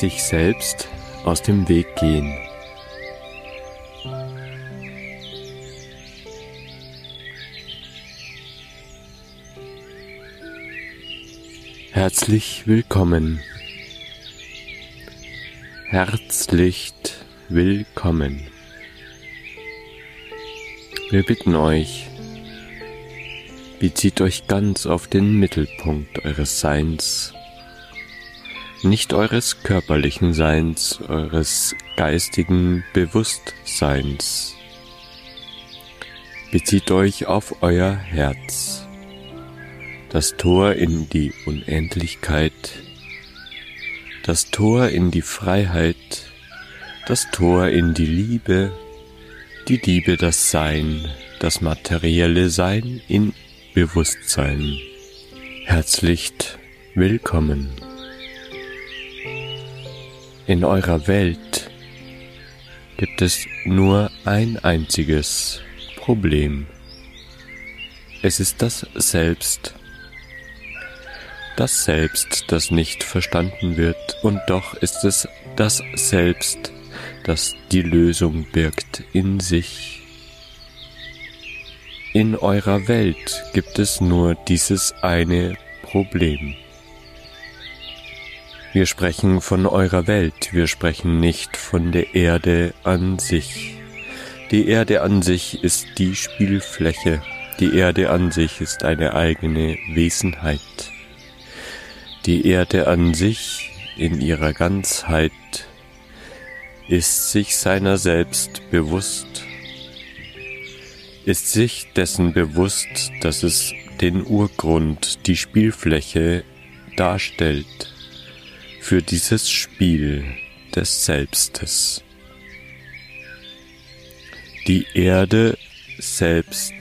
sich selbst aus dem Weg gehen. Herzlich willkommen. Herzlich willkommen. Wir bitten euch, bezieht euch ganz auf den Mittelpunkt eures Seins, nicht eures körperlichen Seins, eures geistigen Bewusstseins. Bezieht euch auf euer Herz, das Tor in die Unendlichkeit, das Tor in die Freiheit, das Tor in die Liebe, die Liebe das Sein, das materielle Sein in Bewusstsein. Herzlich willkommen. In eurer Welt gibt es nur ein einziges Problem. Es ist das Selbst. Das Selbst, das nicht verstanden wird, und doch ist es das Selbst, das die Lösung birgt in sich. In eurer Welt gibt es nur dieses eine Problem. Wir sprechen von eurer Welt, wir sprechen nicht von der Erde an sich. Die Erde an sich ist die Spielfläche, die Erde an sich ist eine eigene Wesenheit. Die Erde an sich in ihrer Ganzheit ist sich seiner selbst bewusst ist sich dessen bewusst, dass es den Urgrund, die Spielfläche darstellt für dieses Spiel des Selbstes. Die Erde selbst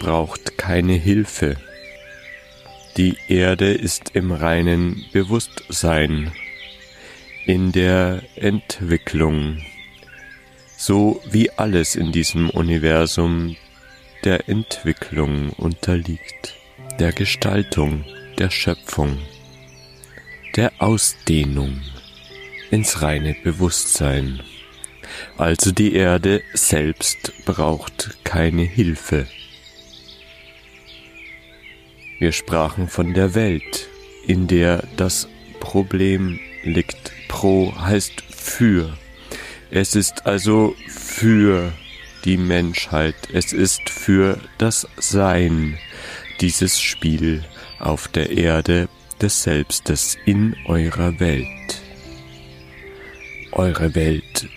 braucht keine Hilfe. Die Erde ist im reinen Bewusstsein, in der Entwicklung so wie alles in diesem Universum der Entwicklung unterliegt, der Gestaltung, der Schöpfung, der Ausdehnung ins reine Bewusstsein. Also die Erde selbst braucht keine Hilfe. Wir sprachen von der Welt, in der das Problem liegt. Pro heißt für es ist also für die Menschheit, es ist für das Sein dieses Spiel auf der Erde des Selbstes in eurer Welt. Eure Welt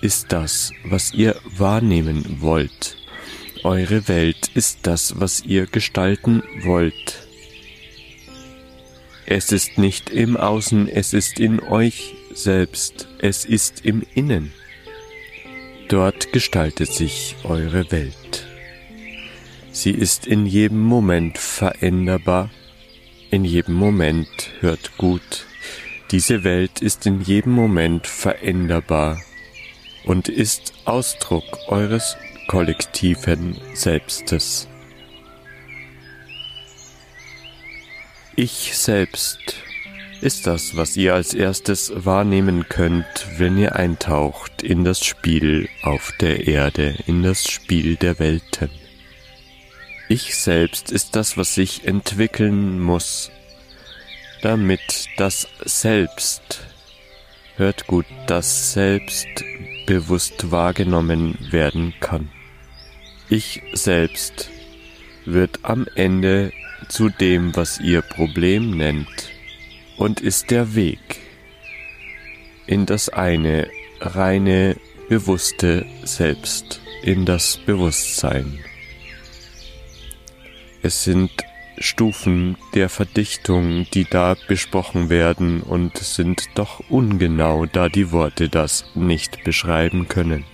ist das, was ihr wahrnehmen wollt. Eure Welt ist das, was ihr gestalten wollt. Es ist nicht im Außen, es ist in euch selbst, es ist im Innen. Dort gestaltet sich eure Welt. Sie ist in jedem Moment veränderbar, in jedem Moment hört gut. Diese Welt ist in jedem Moment veränderbar und ist Ausdruck eures kollektiven Selbstes. Ich selbst ist das, was ihr als erstes wahrnehmen könnt, wenn ihr eintaucht in das Spiel auf der Erde, in das Spiel der Welten. Ich selbst ist das, was sich entwickeln muss, damit das Selbst, hört gut, das Selbst bewusst wahrgenommen werden kann. Ich selbst wird am Ende zu dem, was ihr Problem nennt, und ist der Weg in das eine reine, bewusste Selbst, in das Bewusstsein. Es sind Stufen der Verdichtung, die da besprochen werden und sind doch ungenau, da die Worte das nicht beschreiben können.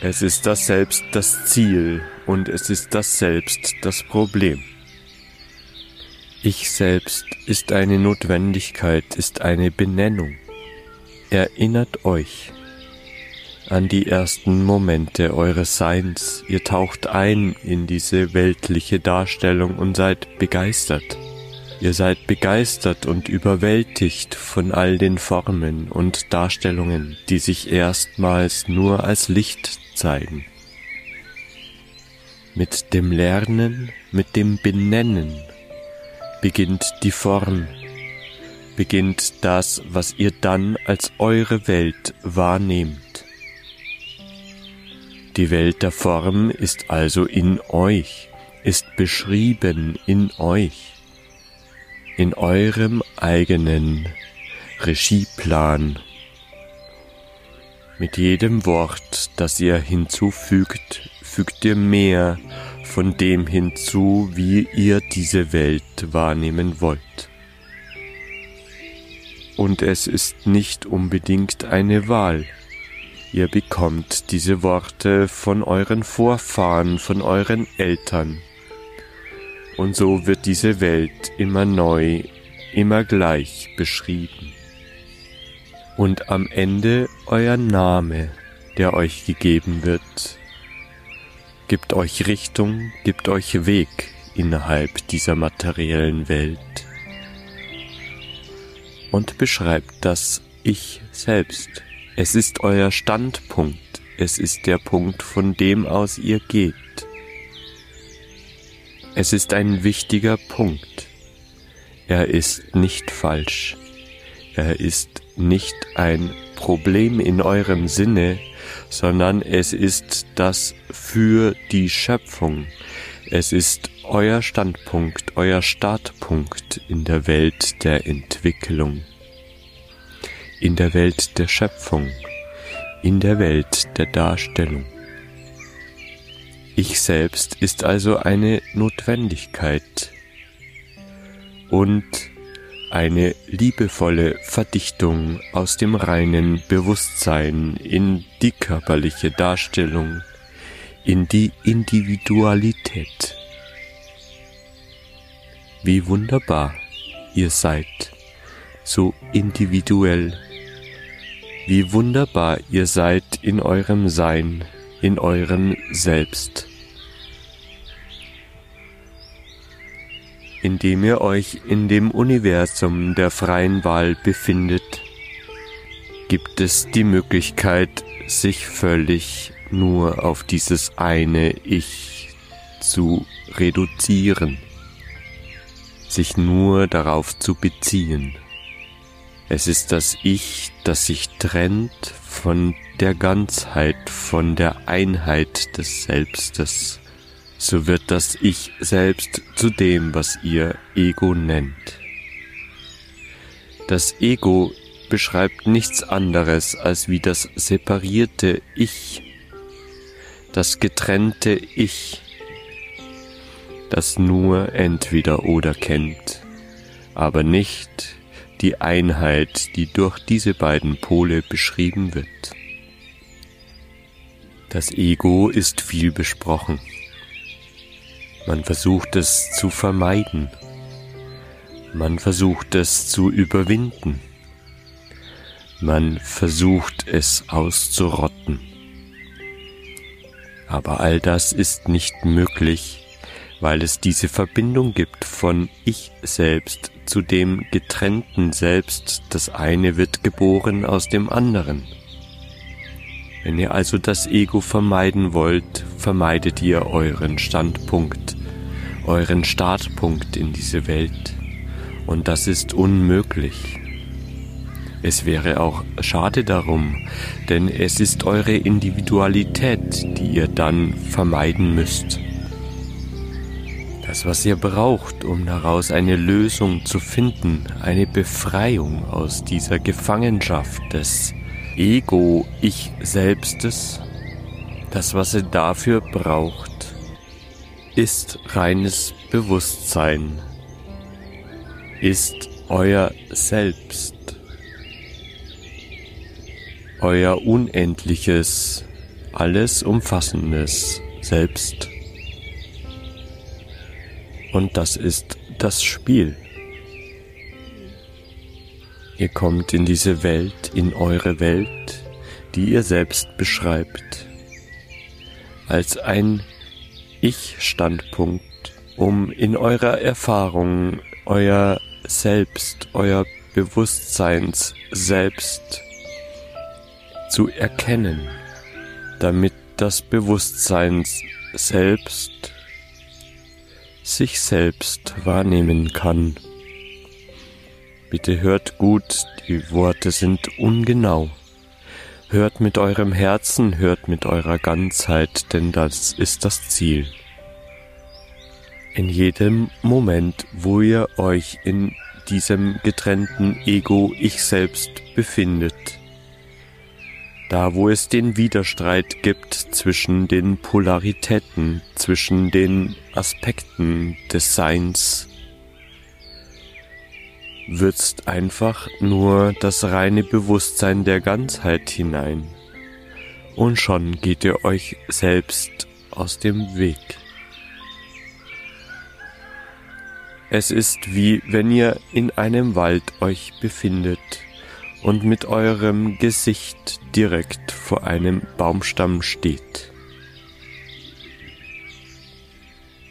Es ist das Selbst das Ziel und es ist das Selbst das Problem. Ich selbst ist eine Notwendigkeit, ist eine Benennung. Erinnert euch an die ersten Momente eures Seins. Ihr taucht ein in diese weltliche Darstellung und seid begeistert. Ihr seid begeistert und überwältigt von all den Formen und Darstellungen, die sich erstmals nur als Licht zeigen. Mit dem Lernen, mit dem Benennen beginnt die Form, beginnt das, was ihr dann als eure Welt wahrnehmt. Die Welt der Form ist also in euch, ist beschrieben in euch in eurem eigenen Regieplan. Mit jedem Wort, das ihr hinzufügt, fügt ihr mehr von dem hinzu, wie ihr diese Welt wahrnehmen wollt. Und es ist nicht unbedingt eine Wahl. Ihr bekommt diese Worte von euren Vorfahren, von euren Eltern, und so wird diese Welt immer neu, immer gleich beschrieben. Und am Ende euer Name, der euch gegeben wird, gibt euch Richtung, gibt euch Weg innerhalb dieser materiellen Welt und beschreibt das Ich selbst. Es ist euer Standpunkt, es ist der Punkt, von dem aus ihr geht. Es ist ein wichtiger Punkt. Er ist nicht falsch. Er ist nicht ein Problem in eurem Sinne, sondern es ist das für die Schöpfung. Es ist euer Standpunkt, euer Startpunkt in der Welt der Entwicklung, in der Welt der Schöpfung, in der Welt der Darstellung. Ich selbst ist also eine Notwendigkeit und eine liebevolle Verdichtung aus dem reinen Bewusstsein in die körperliche Darstellung, in die Individualität. Wie wunderbar ihr seid, so individuell. Wie wunderbar ihr seid in eurem Sein, in eurem Selbst. Indem ihr euch in dem Universum der freien Wahl befindet, gibt es die Möglichkeit, sich völlig nur auf dieses eine Ich zu reduzieren, sich nur darauf zu beziehen. Es ist das Ich, das sich trennt von der Ganzheit, von der Einheit des Selbstes, so wird das Ich selbst zu dem, was ihr Ego nennt. Das Ego beschreibt nichts anderes als wie das separierte Ich, das getrennte Ich, das nur entweder oder kennt, aber nicht die Einheit, die durch diese beiden Pole beschrieben wird. Das Ego ist viel besprochen. Man versucht es zu vermeiden. Man versucht es zu überwinden. Man versucht es auszurotten. Aber all das ist nicht möglich, weil es diese Verbindung gibt von Ich selbst zu dem getrennten Selbst, das eine wird geboren aus dem anderen. Wenn ihr also das Ego vermeiden wollt, vermeidet ihr euren Standpunkt, euren Startpunkt in diese Welt. Und das ist unmöglich. Es wäre auch schade darum, denn es ist eure Individualität, die ihr dann vermeiden müsst. Das, was ihr braucht, um daraus eine Lösung zu finden, eine Befreiung aus dieser Gefangenschaft des Ego-Ich Selbstes, das, was er dafür braucht, ist reines Bewusstsein, ist euer Selbst, euer unendliches, alles umfassendes Selbst. Und das ist das Spiel. Ihr kommt in diese Welt, in eure Welt, die ihr selbst beschreibt, als ein Ich-Standpunkt, um in eurer Erfahrung euer Selbst, euer Bewusstseins selbst zu erkennen, damit das Bewusstsein selbst sich selbst wahrnehmen kann. Bitte hört gut, die Worte sind ungenau. Hört mit eurem Herzen, hört mit eurer Ganzheit, denn das ist das Ziel. In jedem Moment, wo ihr euch in diesem getrennten Ego Ich selbst befindet, da wo es den Widerstreit gibt zwischen den Polaritäten, zwischen den Aspekten des Seins, würzt einfach nur das reine Bewusstsein der Ganzheit hinein, und schon geht ihr euch selbst aus dem Weg. Es ist wie wenn ihr in einem Wald euch befindet und mit eurem Gesicht direkt vor einem Baumstamm steht.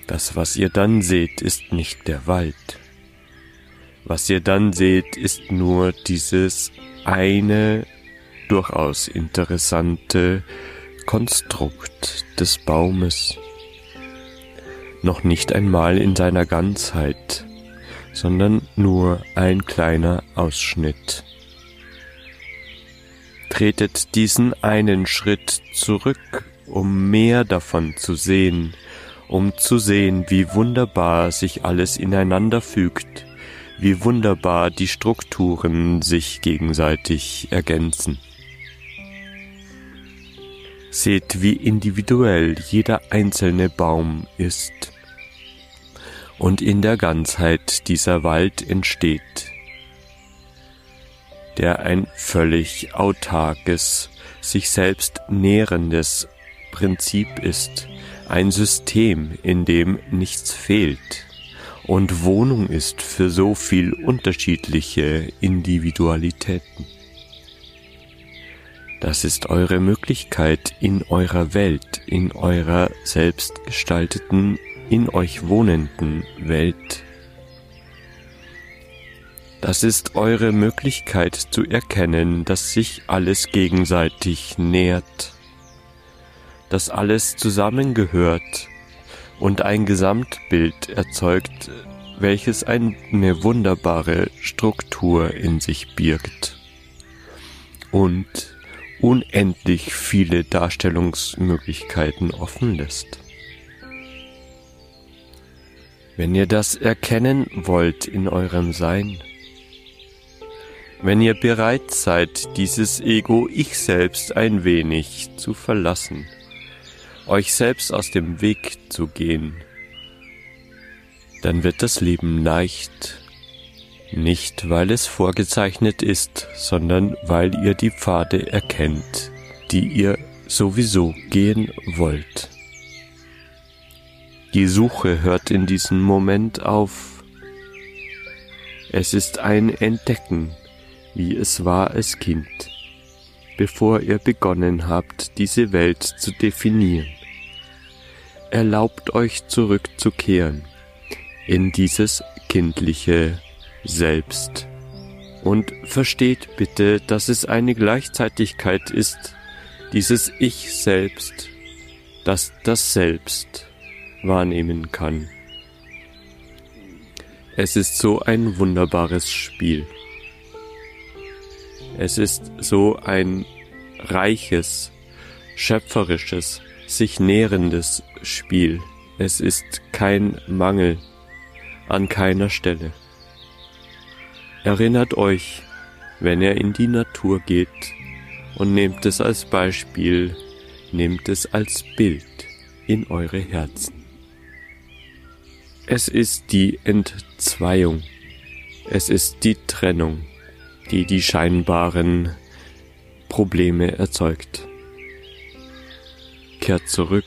Das, was ihr dann seht, ist nicht der Wald. Was ihr dann seht, ist nur dieses eine durchaus interessante Konstrukt des Baumes. Noch nicht einmal in seiner Ganzheit, sondern nur ein kleiner Ausschnitt. Tretet diesen einen Schritt zurück, um mehr davon zu sehen, um zu sehen, wie wunderbar sich alles ineinander fügt, wie wunderbar die Strukturen sich gegenseitig ergänzen. Seht, wie individuell jeder einzelne Baum ist. Und in der Ganzheit dieser Wald entsteht, der ein völlig autarkes, sich selbst nährendes Prinzip ist, ein System, in dem nichts fehlt, und Wohnung ist für so viel unterschiedliche Individualitäten. Das ist eure Möglichkeit in eurer Welt, in eurer selbstgestalteten, in euch wohnenden Welt. Das ist eure Möglichkeit zu erkennen, dass sich alles gegenseitig nährt, dass alles zusammengehört, und ein Gesamtbild erzeugt, welches eine wunderbare Struktur in sich birgt und unendlich viele Darstellungsmöglichkeiten offen lässt. Wenn ihr das erkennen wollt in eurem Sein, wenn ihr bereit seid, dieses Ego Ich selbst ein wenig zu verlassen, euch selbst aus dem Weg zu gehen, dann wird das Leben leicht, nicht weil es vorgezeichnet ist, sondern weil ihr die Pfade erkennt, die ihr sowieso gehen wollt. Die Suche hört in diesem Moment auf. Es ist ein Entdecken, wie es war als Kind bevor ihr begonnen habt, diese Welt zu definieren. Erlaubt euch zurückzukehren in dieses kindliche Selbst. Und versteht bitte, dass es eine Gleichzeitigkeit ist, dieses Ich selbst, das das Selbst wahrnehmen kann. Es ist so ein wunderbares Spiel. Es ist so ein reiches, schöpferisches, sich nährendes Spiel. Es ist kein Mangel an keiner Stelle. Erinnert euch, wenn ihr in die Natur geht und nehmt es als Beispiel, nehmt es als Bild in eure Herzen. Es ist die Entzweiung, es ist die Trennung, die die scheinbaren Probleme erzeugt. Kehrt zurück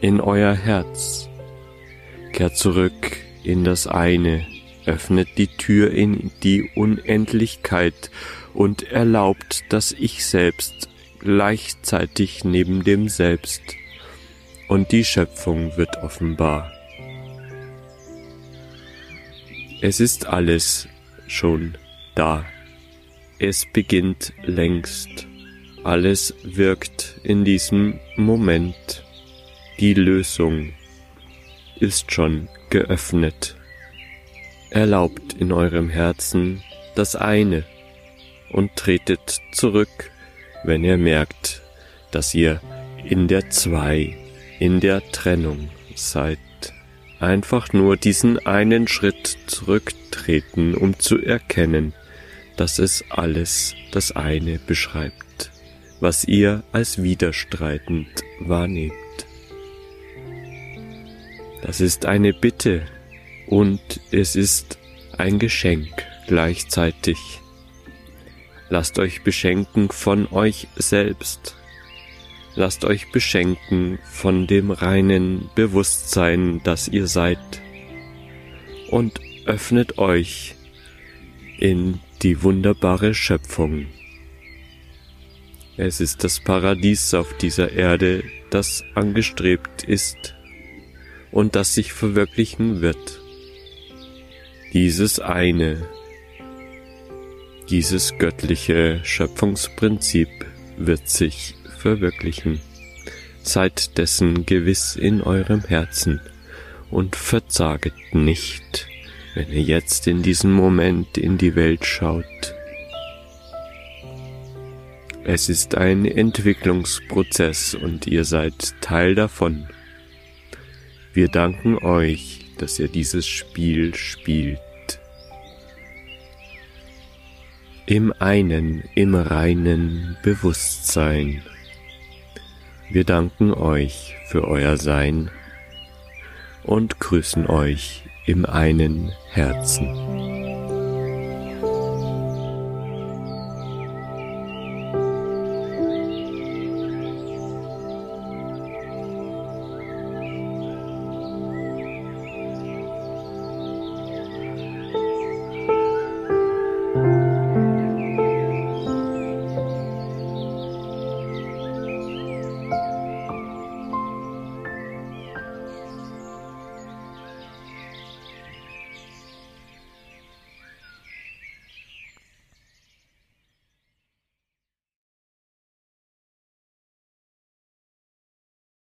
in euer Herz, kehrt zurück in das eine, öffnet die Tür in die Unendlichkeit und erlaubt, dass ich selbst gleichzeitig neben dem Selbst und die Schöpfung wird offenbar. Es ist alles schon da. Es beginnt längst. Alles wirkt in diesem Moment. Die Lösung ist schon geöffnet. Erlaubt in eurem Herzen das eine und tretet zurück, wenn ihr merkt, dass ihr in der Zwei, in der Trennung seid. Einfach nur diesen einen Schritt zurücktreten, um zu erkennen, dass es alles das eine beschreibt, was ihr als widerstreitend wahrnehmt. Das ist eine Bitte und es ist ein Geschenk gleichzeitig. Lasst euch beschenken von euch selbst. Lasst euch beschenken von dem reinen Bewusstsein, das ihr seid. Und öffnet euch in die wunderbare Schöpfung. Es ist das Paradies auf dieser Erde, das angestrebt ist und das sich verwirklichen wird. Dieses eine, dieses göttliche Schöpfungsprinzip wird sich verwirklichen. Seid dessen gewiss in eurem Herzen und verzaget nicht, wenn ihr jetzt in diesem Moment in die Welt schaut. Es ist ein Entwicklungsprozess und ihr seid Teil davon. Wir danken euch, dass ihr dieses Spiel spielt. Im einen, im reinen Bewusstsein. Wir danken euch für euer Sein und grüßen euch im einen Herzen.